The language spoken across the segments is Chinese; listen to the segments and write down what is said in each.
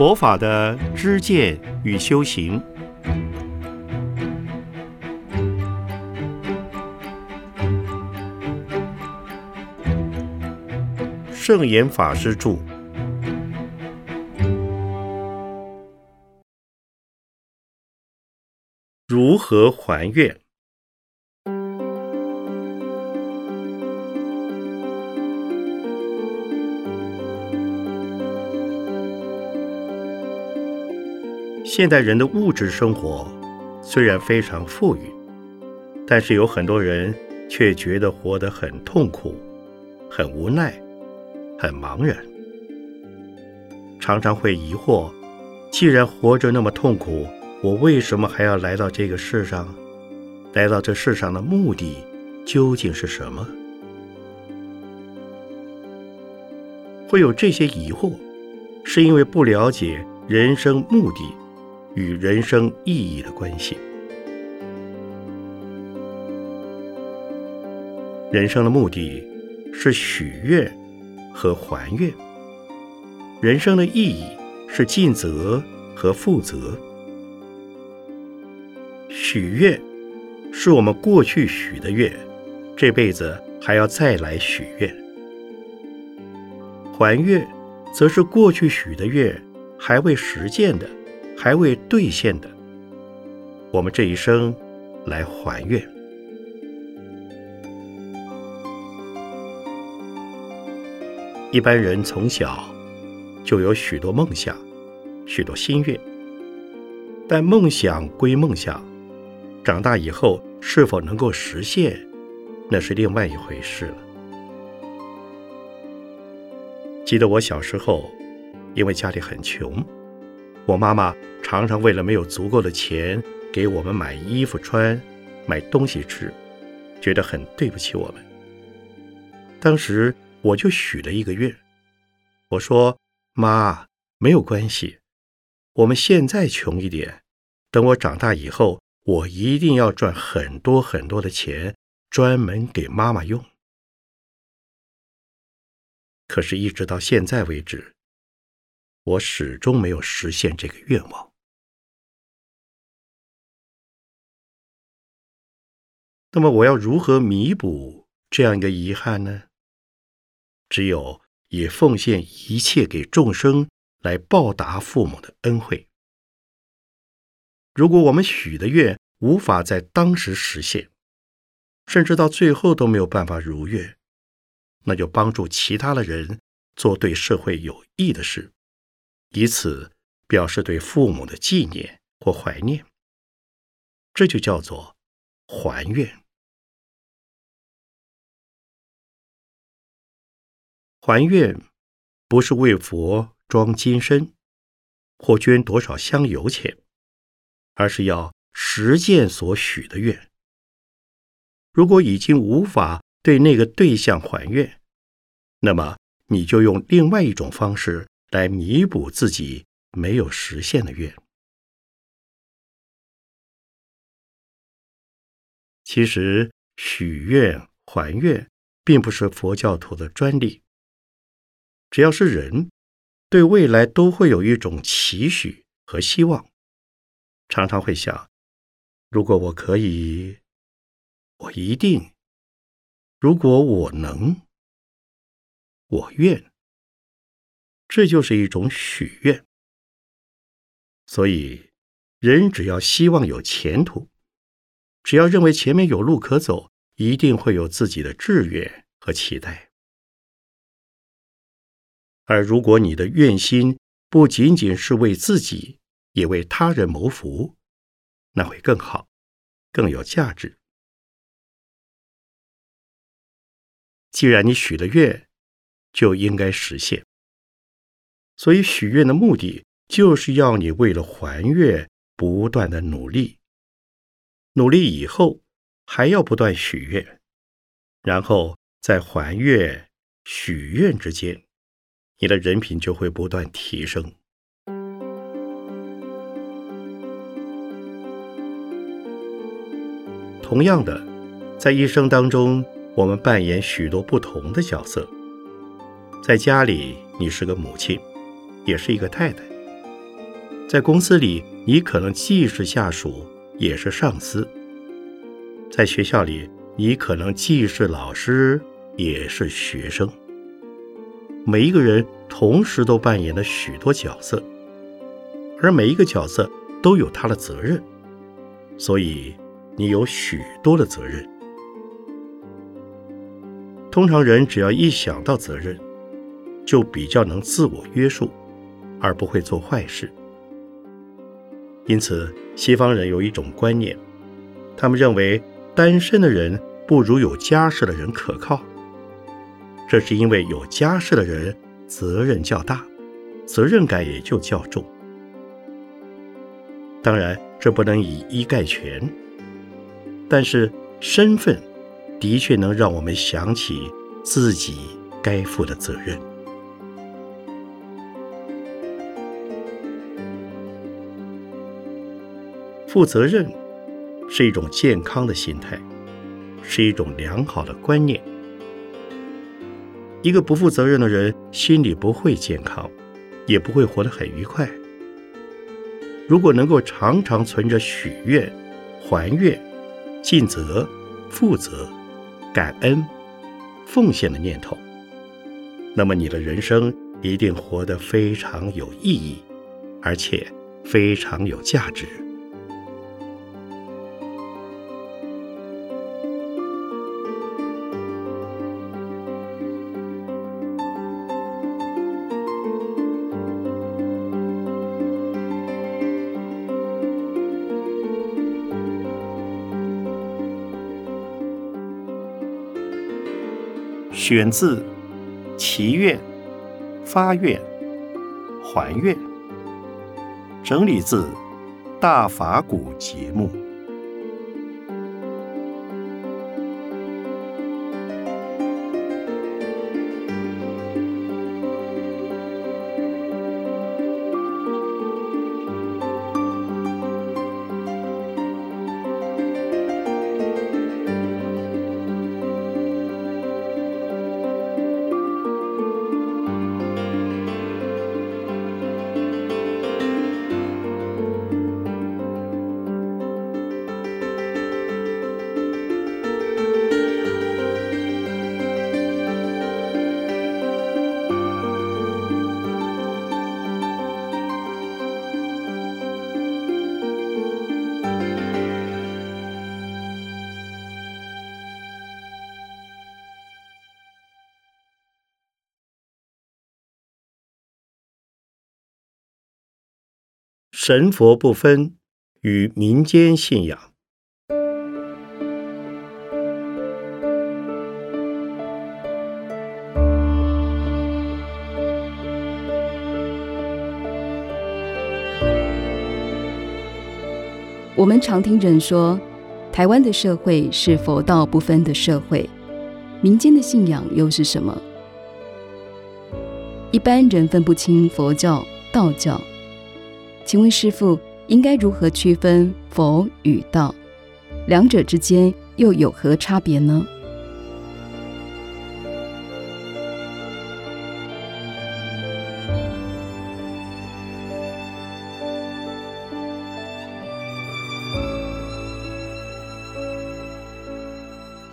佛法的知见与修行，圣严法师著。如何还愿？现代人的物质生活虽然非常富裕，但是有很多人却觉得活得很痛苦、很无奈、很茫然，常常会疑惑：既然活着那么痛苦，我为什么还要来到这个世上？来到这世上的目的究竟是什么？会有这些疑惑，是因为不了解人生目的。与人生意义的关系。人生的目的是许愿和还愿，人生的意义是尽责和负责。许愿是我们过去许的愿，这辈子还要再来许愿；还愿则是过去许的愿还未实践的。还未兑现的，我们这一生来还愿。一般人从小就有许多梦想、许多心愿，但梦想归梦想，长大以后是否能够实现，那是另外一回事了。记得我小时候，因为家里很穷。我妈妈常常为了没有足够的钱给我们买衣服穿、买东西吃，觉得很对不起我们。当时我就许了一个愿，我说：“妈，没有关系，我们现在穷一点，等我长大以后，我一定要赚很多很多的钱，专门给妈妈用。”可是，一直到现在为止。我始终没有实现这个愿望。那么，我要如何弥补这样一个遗憾呢？只有以奉献一切给众生来报答父母的恩惠。如果我们许的愿无法在当时实现，甚至到最后都没有办法如愿，那就帮助其他的人做对社会有益的事。以此表示对父母的纪念或怀念，这就叫做还愿。还愿不是为佛装金身或捐多少香油钱，而是要实践所许的愿。如果已经无法对那个对象还愿，那么你就用另外一种方式。来弥补自己没有实现的愿。其实许愿还愿并不是佛教徒的专利，只要是人，对未来都会有一种期许和希望，常常会想：如果我可以，我一定；如果我能，我愿。这就是一种许愿，所以人只要希望有前途，只要认为前面有路可走，一定会有自己的志愿和期待。而如果你的愿心不仅仅是为自己，也为他人谋福，那会更好，更有价值。既然你许了愿，就应该实现。所以许愿的目的，就是要你为了还愿不断的努力，努力以后还要不断许愿，然后在还愿、许愿之间，你的人品就会不断提升。同样的，在一生当中，我们扮演许多不同的角色。在家里，你是个母亲。也是一个太太，在公司里，你可能既是下属，也是上司；在学校里，你可能既是老师，也是学生。每一个人同时都扮演了许多角色，而每一个角色都有他的责任，所以你有许多的责任。通常人只要一想到责任，就比较能自我约束，而不会做坏事。因此，西方人有一种观念，他们认为单身的人不如有家室的人可靠。这是因为有家室的人责任较大，责任感也就较重。当然，这不能以一概全，但是身份的确能让我们想起自己该负的责任。负责任是一种健康的心态，是一种良好的观念。一个不负责任的人，心里不会健康，也不会活得很愉快。如果能够常常存着许愿、还愿、尽责、负责、感恩、奉献的念头，那么你的人生一定活得非常有意义，而且非常有价值。选自《祈愿》《发愿》《还愿》，整理自《大法古节目》。神佛不分与民间信仰。我们常听人说，台湾的社会是佛道不分的社会，民间的信仰又是什么？一般人分不清佛教、道教。请问师父，应该如何区分佛与道？两者之间又有何差别呢？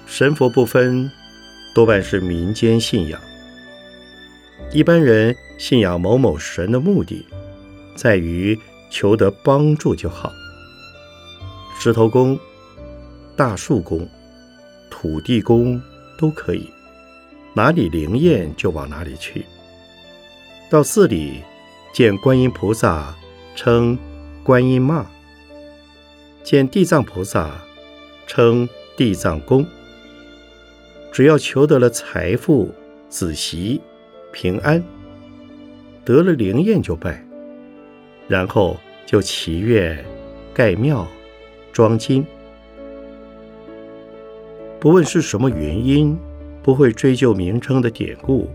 神佛不分，多半是民间信仰。一般人信仰某某神的目的。在于求得帮助就好。石头公、大树公、土地公都可以，哪里灵验就往哪里去。到寺里见观音菩萨，称观音妈；见地藏菩萨，称地藏公。只要求得了财富、子媳、平安，得了灵验就拜。然后就祈愿、盖庙、装金，不问是什么原因，不会追究名称的典故，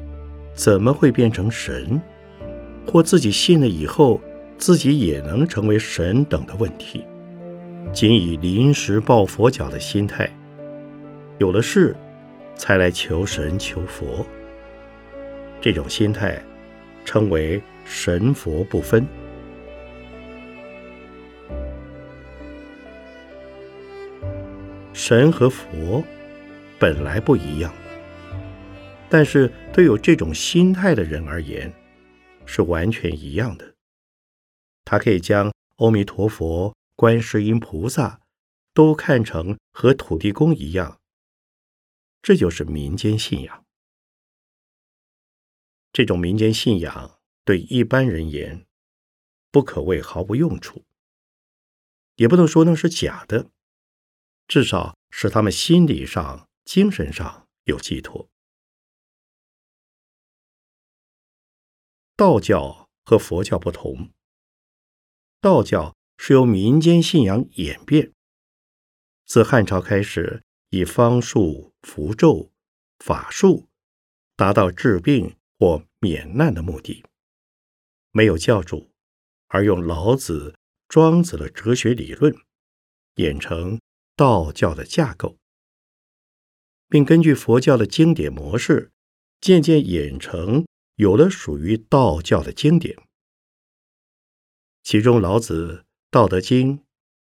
怎么会变成神？或自己信了以后，自己也能成为神等的问题，仅以临时抱佛脚的心态，有了事才来求神求佛，这种心态称为神佛不分。神和佛本来不一样，但是对有这种心态的人而言，是完全一样的。他可以将阿弥陀佛、观世音菩萨都看成和土地公一样，这就是民间信仰。这种民间信仰对一般人言，不可谓毫无用处，也不能说那是假的，至少使他们心理上、精神上有寄托。道教和佛教不同，道教是由民间信仰演变，自汉朝开始以方术、符咒、法术达到治病。或免难的目的，没有教主，而用老子、庄子的哲学理论演成道教的架构，并根据佛教的经典模式，渐渐演成有了属于道教的经典。其中，老子《道德经》《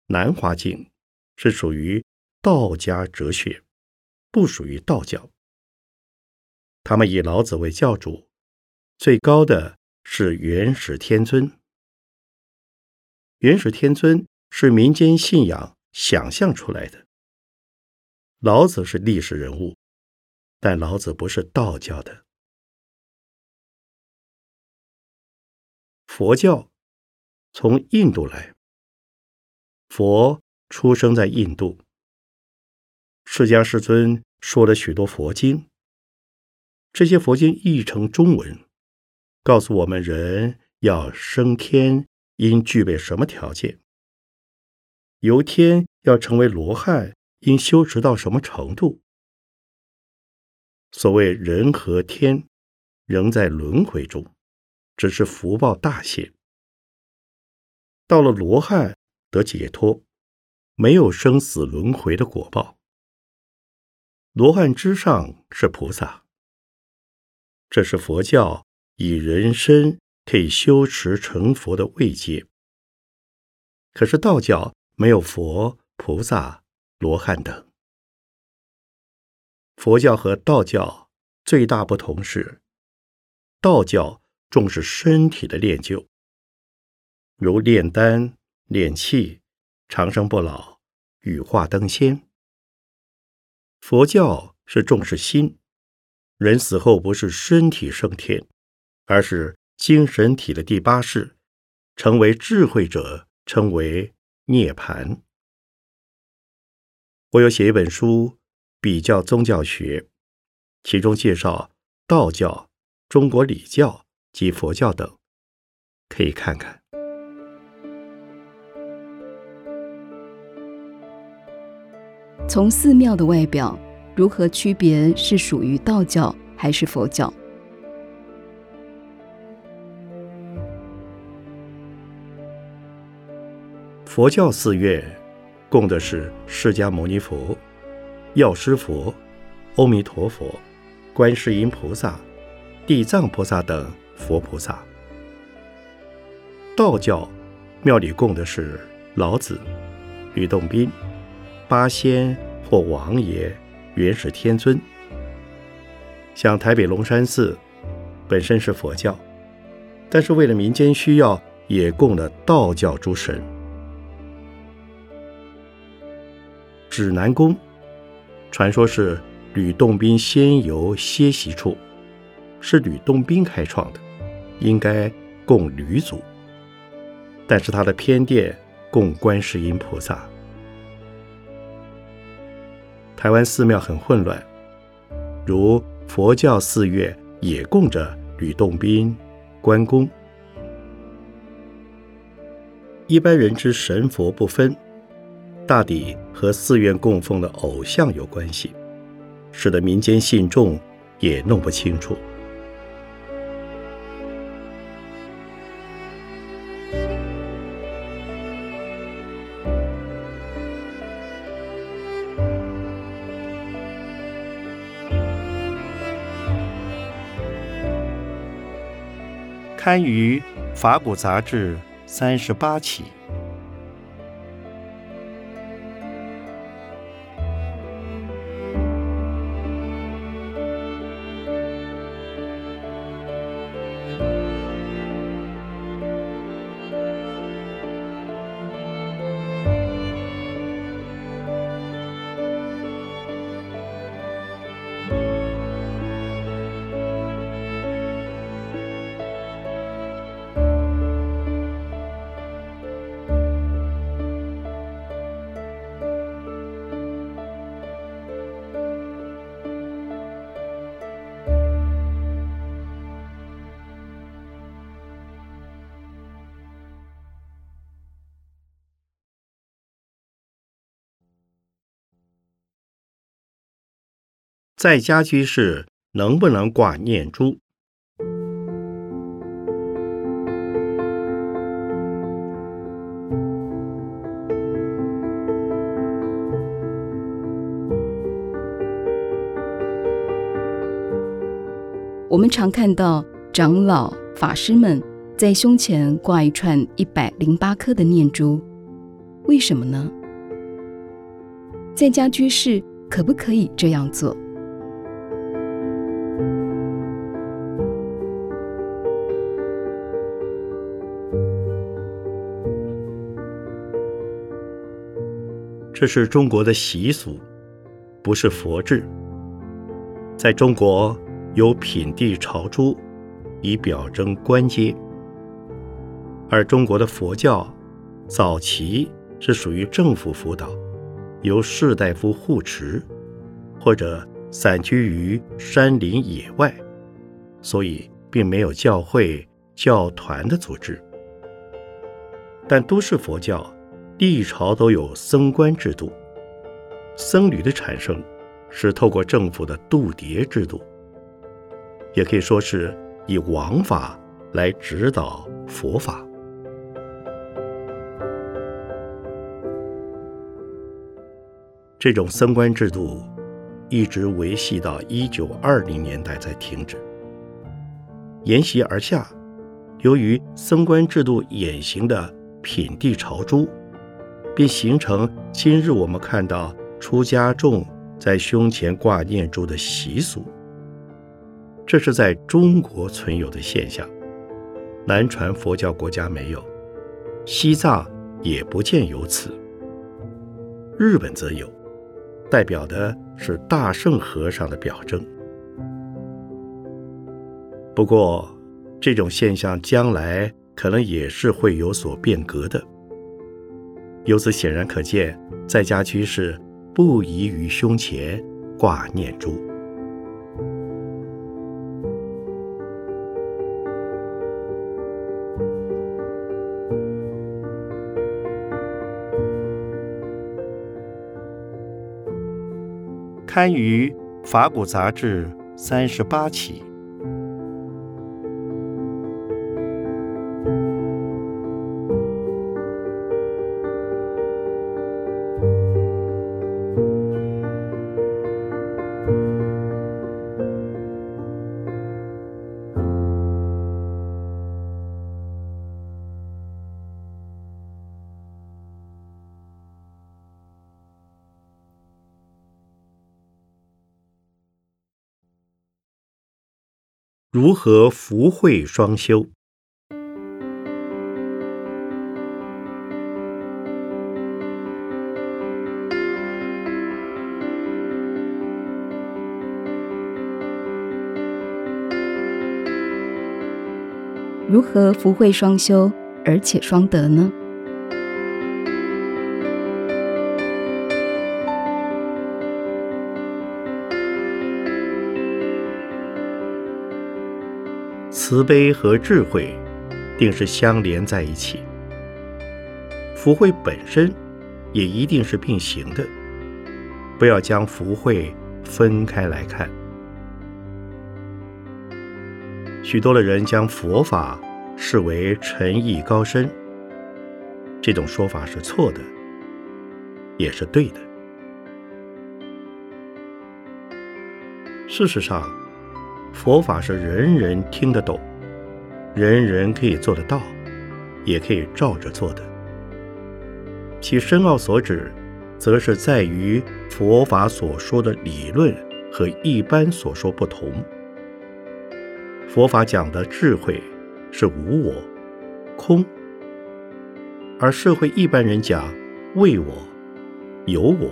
南华经》是属于道家哲学，不属于道教。他们以老子为教主，最高的是元始天尊。元始天尊是民间信仰想象出来的。老子是历史人物，但老子不是道教的。佛教从印度来，佛出生在印度，释迦世尊说了许多佛经。这些佛经译成中文，告诉我们人要升天应具备什么条件，由天要成为罗汉应修持到什么程度。所谓人和天仍在轮回中，只是福报大些。到了罗汉得解脱，没有生死轮回的果报。罗汉之上是菩萨。这是佛教以人身可以修持成佛的位阶，可是道教没有佛、菩萨、罗汉等。佛教和道教最大不同是，道教重视身体的练就，如炼丹、炼气、长生不老、羽化登仙；佛教是重视心。人死后不是身体升天，而是精神体的第八世，成为智慧者，称为涅盘。我有写一本书，比较宗教学，其中介绍道教、中国礼教及佛教等，可以看看。从寺庙的外表。如何区别是属于道教还是佛教？佛教寺院供的是释迦牟尼佛、药师佛、阿弥陀佛、观世音菩萨、地藏菩萨等佛菩萨；道教庙里供的是老子、吕洞宾、八仙或王爷。元始天尊，像台北龙山寺，本身是佛教，但是为了民间需要，也供了道教诸神。指南宫，传说是吕洞宾仙游歇息处，是吕洞宾开创的，应该供吕祖，但是他的偏殿供观世音菩萨。台湾寺庙很混乱，如佛教寺院也供着吕洞宾、关公。一般人之神佛不分，大抵和寺院供奉的偶像有关系，使得民间信众也弄不清楚。刊于《法古杂志》三十八期。在家居士能不能挂念珠？我们常看到长老、法师们在胸前挂一串一百零八颗的念珠，为什么呢？在家居士可不可以这样做？这是中国的习俗，不是佛制。在中国有品地朝珠，以表征官阶；而中国的佛教早期是属于政府辅导，由士大夫护持，或者散居于山林野外，所以并没有教会、教团的组织。但都市佛教。历朝都有僧官制度，僧侣的产生是透过政府的度牒制度，也可以说是以王法来指导佛法。这种僧官制度一直维系到一九二零年代才停止。沿袭而下，由于僧官制度演行的品地朝珠。并形成今日我们看到出家众在胸前挂念珠的习俗。这是在中国存有的现象，南传佛教国家没有，西藏也不见有此。日本则有，代表的是大圣和尚的表征。不过，这种现象将来可能也是会有所变革的。由此显然可见，在家居士不宜于胸前挂念珠。刊于《法古杂志》三十八期。和福慧双修？如何福慧双修，而且双得呢？慈悲和智慧，定是相连在一起。福慧本身，也一定是并行的。不要将福慧分开来看。许多的人将佛法视为诚意高深，这种说法是错的，也是对的。事实上。佛法是人人听得懂，人人可以做得到，也可以照着做的。其深奥所指，则是在于佛法所说的理论和一般所说不同。佛法讲的智慧是无我、空，而社会一般人讲为我、有我，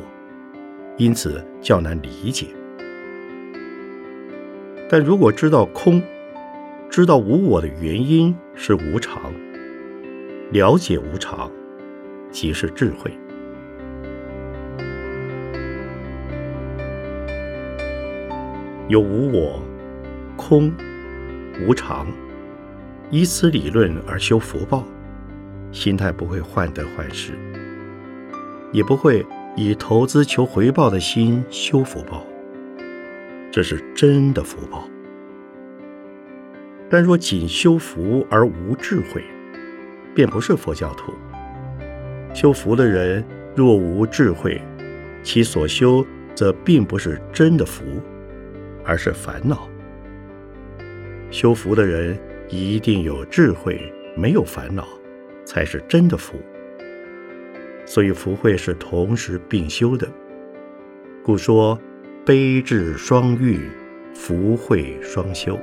因此较难理解。但如果知道空，知道无我的原因是无常，了解无常，即是智慧。有无我、空、无常，依此理论而修福报，心态不会患得患失，也不会以投资求回报的心修福报。这是真的福报。但若仅修福而无智慧，便不是佛教徒。修福的人若无智慧，其所修则并不是真的福，而是烦恼。修福的人一定有智慧，没有烦恼，才是真的福。所以福慧是同时并修的，故说悲智双育，福慧双修。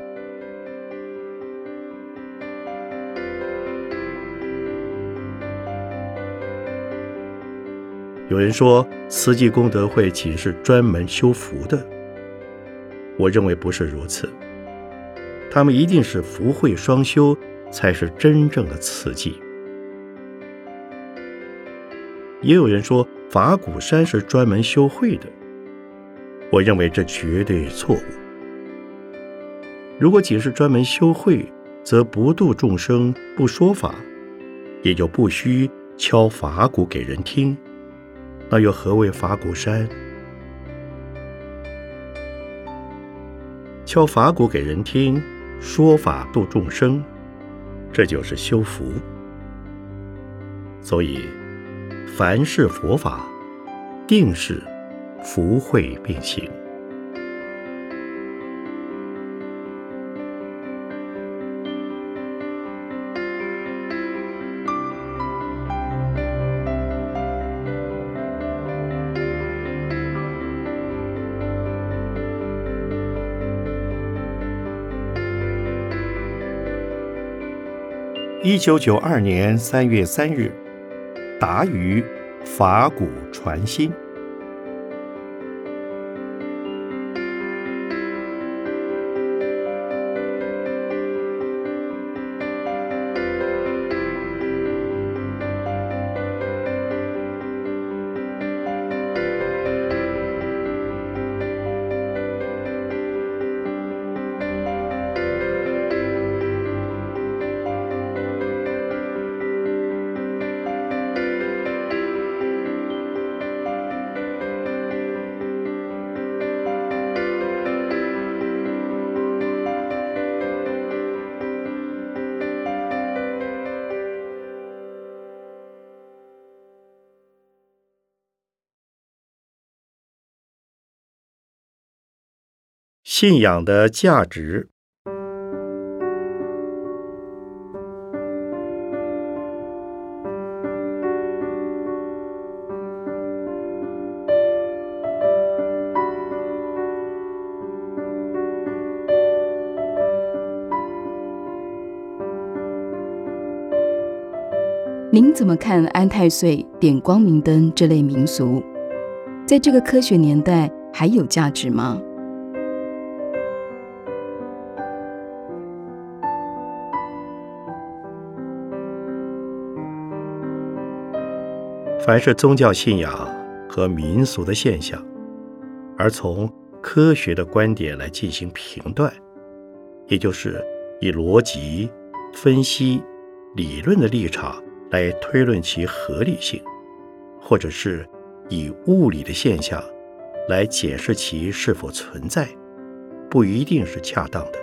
有人说慈济功德会仅是专门修福的，我认为不是如此。他们一定是福慧双修，才是真正的慈济。也有人说法鼓山是专门修慧的，我认为这绝对错误。如果仅是专门修慧，则不度众生，不说法，也就不需敲法鼓给人听。那又何谓法鼓山？敲法鼓给人听，说法度众生，这就是修福。所以，凡是佛法，定是福慧并行。一九九二年三月三日，达于法鼓传心。信仰的价值。您怎么看安太岁、点光明灯这类民俗？在这个科学年代，还有价值吗？凡是宗教信仰和民俗的现象，而从科学的观点来进行评断，也就是以逻辑分析、理论的立场来推论其合理性，或者是以物理的现象来解释其是否存在，不一定是恰当的。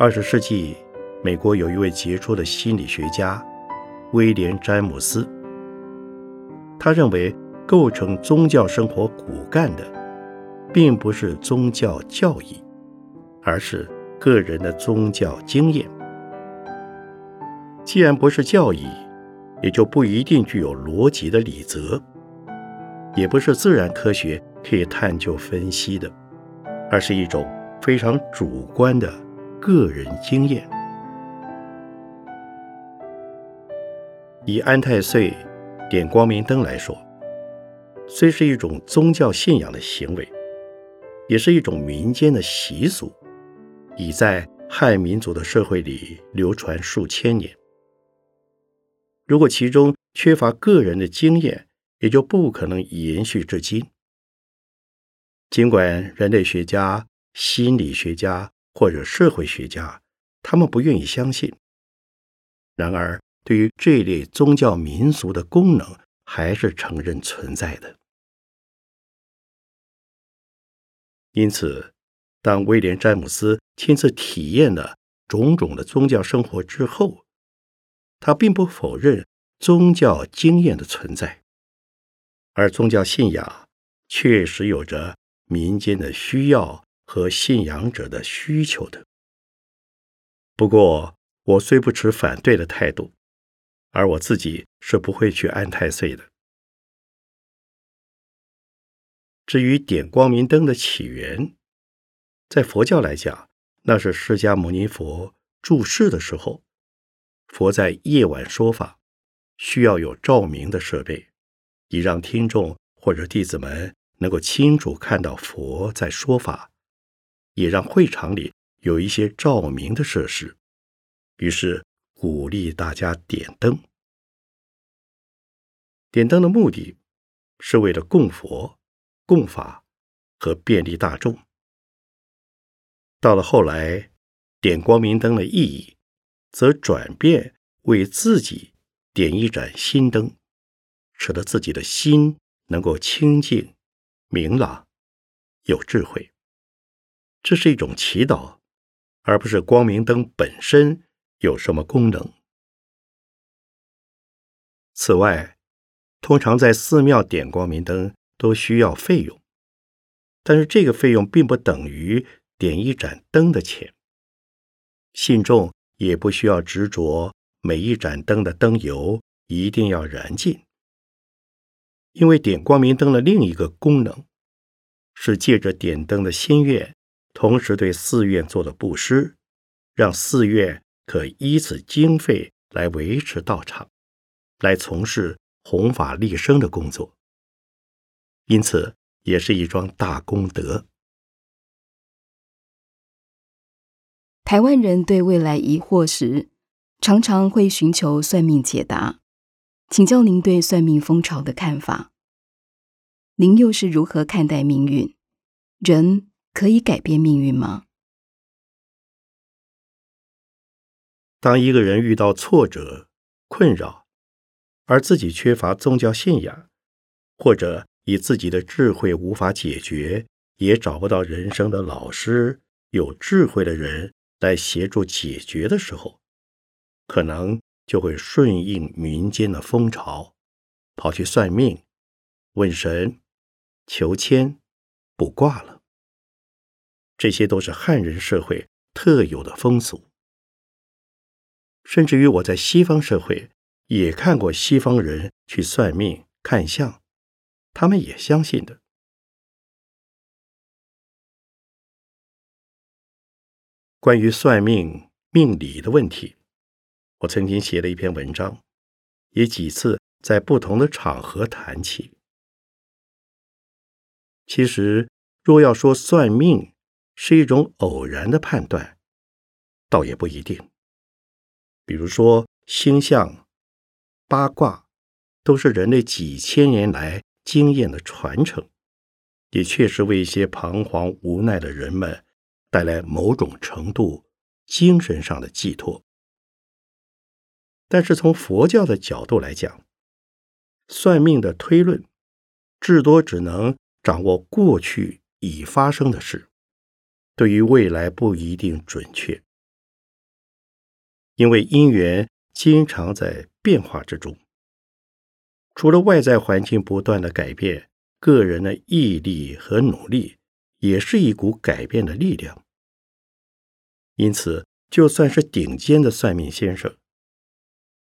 二十世纪。美国有一位杰出的心理学家威廉·詹姆斯，他认为构成宗教生活骨干的，并不是宗教教义，而是个人的宗教经验。既然不是教义，也就不一定具有逻辑的理则，也不是自然科学可以探究分析的，而是一种非常主观的个人经验。以安太岁点光明灯来说，虽是一种宗教信仰的行为，也是一种民间的习俗，已在汉民族的社会里流传数千年。如果其中缺乏个人的经验，也就不可能延续至今。尽管人类学家、心理学家或者社会学家，他们不愿意相信，然而。对于这类宗教民俗的功能，还是承认存在的。因此，当威廉·詹姆斯亲自体验了种种的宗教生活之后，他并不否认宗教经验的存在，而宗教信仰确实有着民间的需要和信仰者的需求的。不过，我虽不持反对的态度，而我自己是不会去安太岁的。至于点光明灯的起源，在佛教来讲，那是释迦牟尼佛住世的时候，佛在夜晚说法，需要有照明的设备，以让听众或者弟子们能够清楚看到佛在说法，也让会场里有一些照明的设施。于是鼓励大家点灯。点灯的目的是为了供佛。供法和便利大众。到了后来，点光明灯的意义，则转变为自己点一盏心灯，使得自己的心能够清净、明朗、有智慧。这是一种祈祷，而不是光明灯本身有什么功能。此外，通常在寺庙点光明灯。都需要费用，但是这个费用并不等于点一盏灯的钱。信众也不需要执着每一盏灯的灯油一定要燃尽，因为点光明灯的另一个功能是借着点灯的心愿，同时对寺院做的布施，让寺院可依此经费来维持道场，来从事弘法利生的工作。因此，也是一桩大功德。台湾人对未来疑惑时，常常会寻求算命解答。请教您对算命风潮的看法？您又是如何看待命运？人可以改变命运吗？当一个人遇到挫折、困扰，而自己缺乏宗教信仰，或者以自己的智慧无法解决，也找不到人生的老师、有智慧的人来协助解决的时候，可能就会顺应民间的风潮，跑去算命、问神、求签、卜卦了。这些都是汉人社会特有的风俗，甚至于我在西方社会也看过西方人去算命、看相。他们也相信的。关于算命命理的问题，我曾经写了一篇文章，也几次在不同的场合谈起。其实，若要说算命是一种偶然的判断，倒也不一定。比如说星象、八卦，都是人类几千年来。经验的传承，也确实为一些彷徨无奈的人们带来某种程度精神上的寄托。但是从佛教的角度来讲，算命的推论至多只能掌握过去已发生的事，对于未来不一定准确，因为因缘经常在变化之中。除了外在环境不断的改变，个人的毅力和努力也是一股改变的力量。因此，就算是顶尖的算命先生，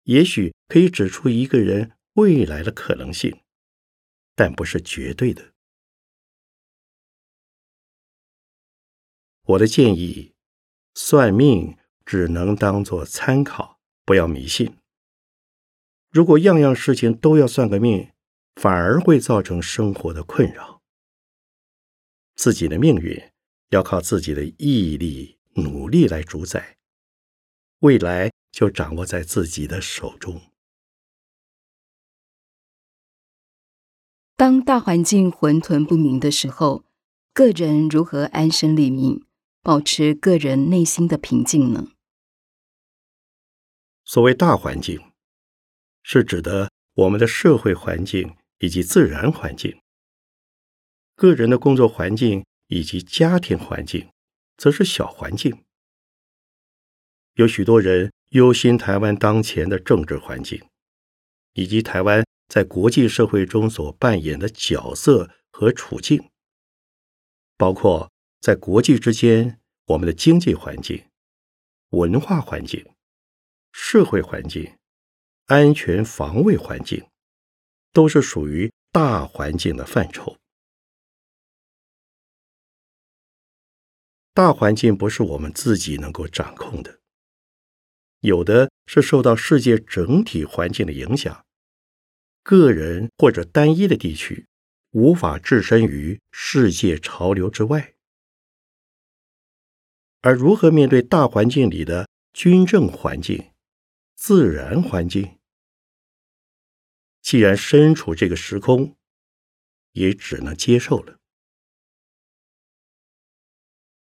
也许可以指出一个人未来的可能性，但不是绝对的。我的建议，算命只能当做参考，不要迷信。如果样样事情都要算个命，反而会造成生活的困扰。自己的命运要靠自己的毅力、努力来主宰，未来就掌握在自己的手中。当大环境混沌不明的时候，个人如何安身立命，保持个人内心的平静呢？所谓大环境。是指的我们的社会环境以及自然环境。个人的工作环境以及家庭环境，则是小环境。有许多人忧心台湾当前的政治环境，以及台湾在国际社会中所扮演的角色和处境，包括在国际之间，我们的经济环境、文化环境、社会环境、安全防卫环境，都是属于大环境的范畴。大环境不是我们自己能够掌控的，有的是受到世界整体环境的影响，个人或者单一的地区无法置身于世界潮流之外。而如何面对大环境里的军政环境、自然环境？既然身处这个时空，也只能接受了。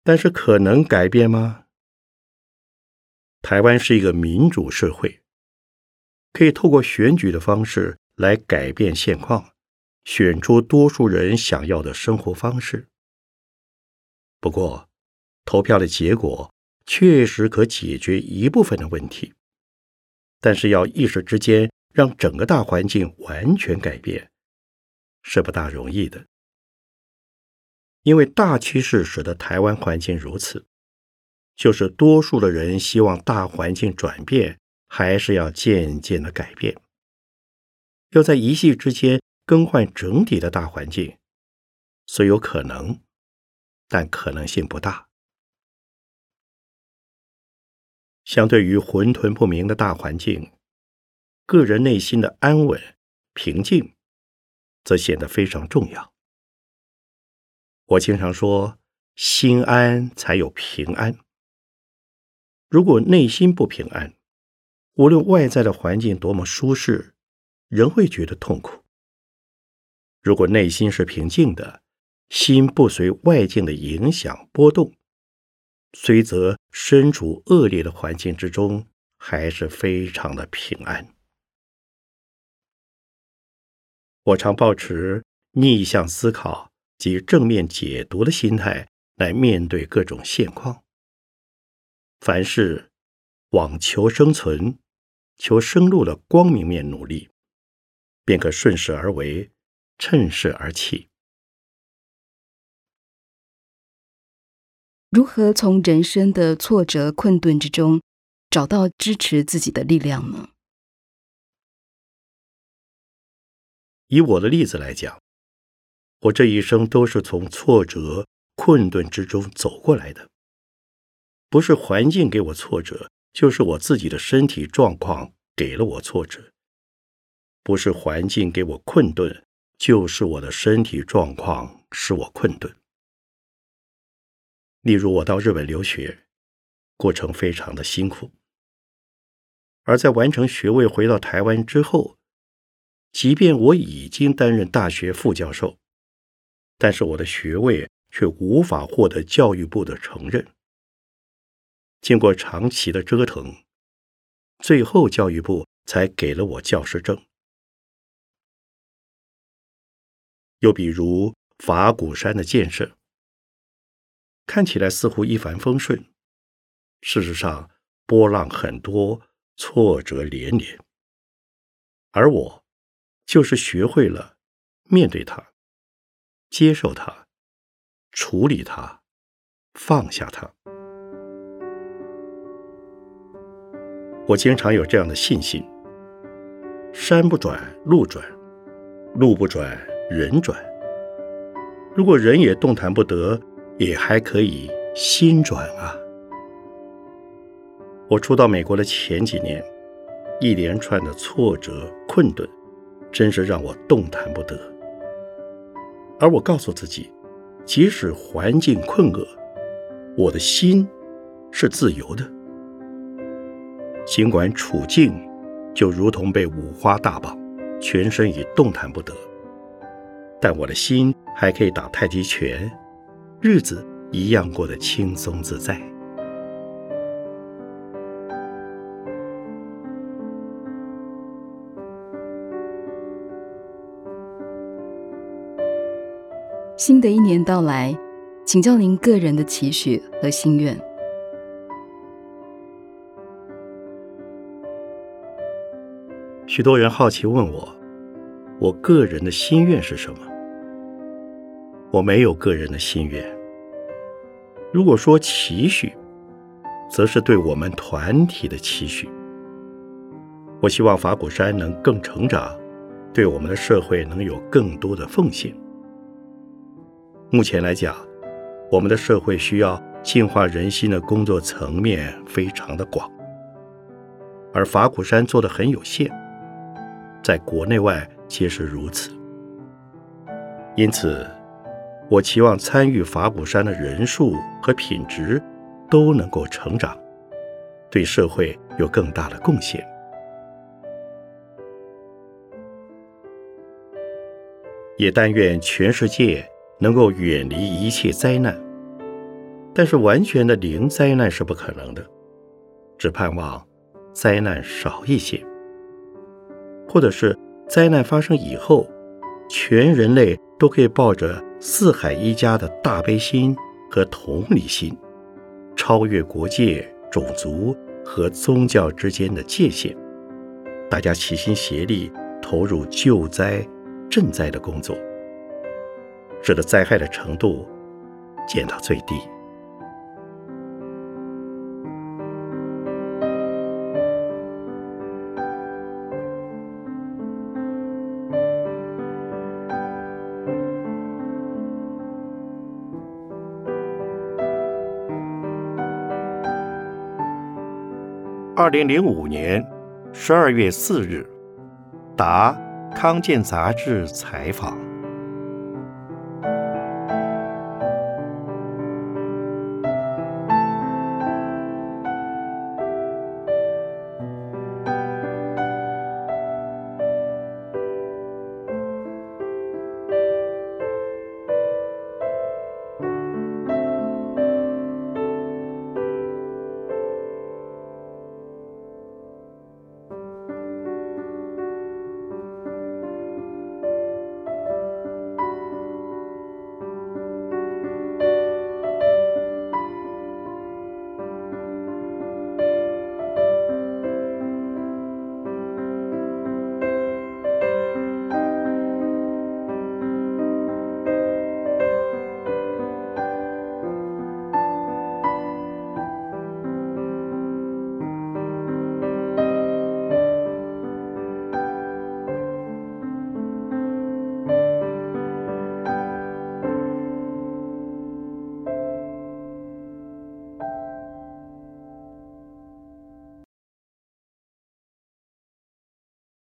但是可能改变吗？台湾是一个民主社会，可以透过选举的方式来改变现况，选出多数人想要的生活方式。不过，投票的结果确实可解决一部分的问题，但是要一时之间让整个大环境完全改变，是不大容易的。因为大趋势使得台湾环境如此，就是多数的人希望大环境转变，还是要渐渐的改变。要在一夕之间更换整体的大环境，虽有可能，但可能性不大。相对于混沌不明的大环境，个人内心的安稳平静，则显得非常重要。我经常说，心安才有平安。如果内心不平安，无论外在的环境多么舒适，仍会觉得痛苦。如果内心是平静的，心不随外境的影响波动，虽则身处恶劣的环境之中，还是非常的平安。我常保持逆向思考。及正面解读的心态来面对各种现况。凡事往求生存、求生路的光明面努力，便可顺势而为，趁势而起。如何从人生的挫折困顿之中找到支持自己的力量呢？以我的例子来讲。我这一生都是从挫折、困顿之中走过来的，不是环境给我挫折，就是我自己的身体状况给了我挫折；不是环境给我困顿，就是我的身体状况使我困顿。例如，我到日本留学，过程非常的辛苦；而在完成学位回到台湾之后，即便我已经担任大学副教授。但是我的学位却无法获得教育部的承认。经过长期的折腾，最后教育部才给了我教师证。又比如法鼓山的建设，看起来似乎一帆风顺，事实上波浪很多，挫折连连。而我就是学会了面对它。接受它，处理它，放下它。我经常有这样的信心：山不转路转，路不转人转。如果人也动弹不得，也还可以心转啊！我初到美国的前几年，一连串的挫折困顿，真是让我动弹不得。而我告诉自己，即使环境困厄，我的心是自由的。尽管处境就如同被五花大绑，全身已动弹不得，但我的心还可以打太极拳，日子一样过得轻松自在。新的一年到来，请教您个人的期许和心愿。许多人好奇问我，我个人的心愿是什么？我没有个人的心愿。如果说期许，则是对我们团体的期许。我希望法鼓山能更成长，对我们的社会能有更多的奉献。目前来讲，我们的社会需要净化人心的工作层面非常的广，而法鼓山做的很有限。在国内外皆是如此，因此，我期望参与法鼓山的人数和品质都能够成长，对社会有更大的贡献。也但愿全世界能够远离一切灾难，但是完全的零灾难是不可能的，只盼望灾难少一些。或者是灾难发生以后，全人类都可以抱着四海一家的大悲心和同理心，超越国界、种族和宗教之间的界限，大家齐心协力投入救灾、赈灾的工作，使得灾害的程度减到最低。二零零五年十二月四日，答《康健》杂志采访。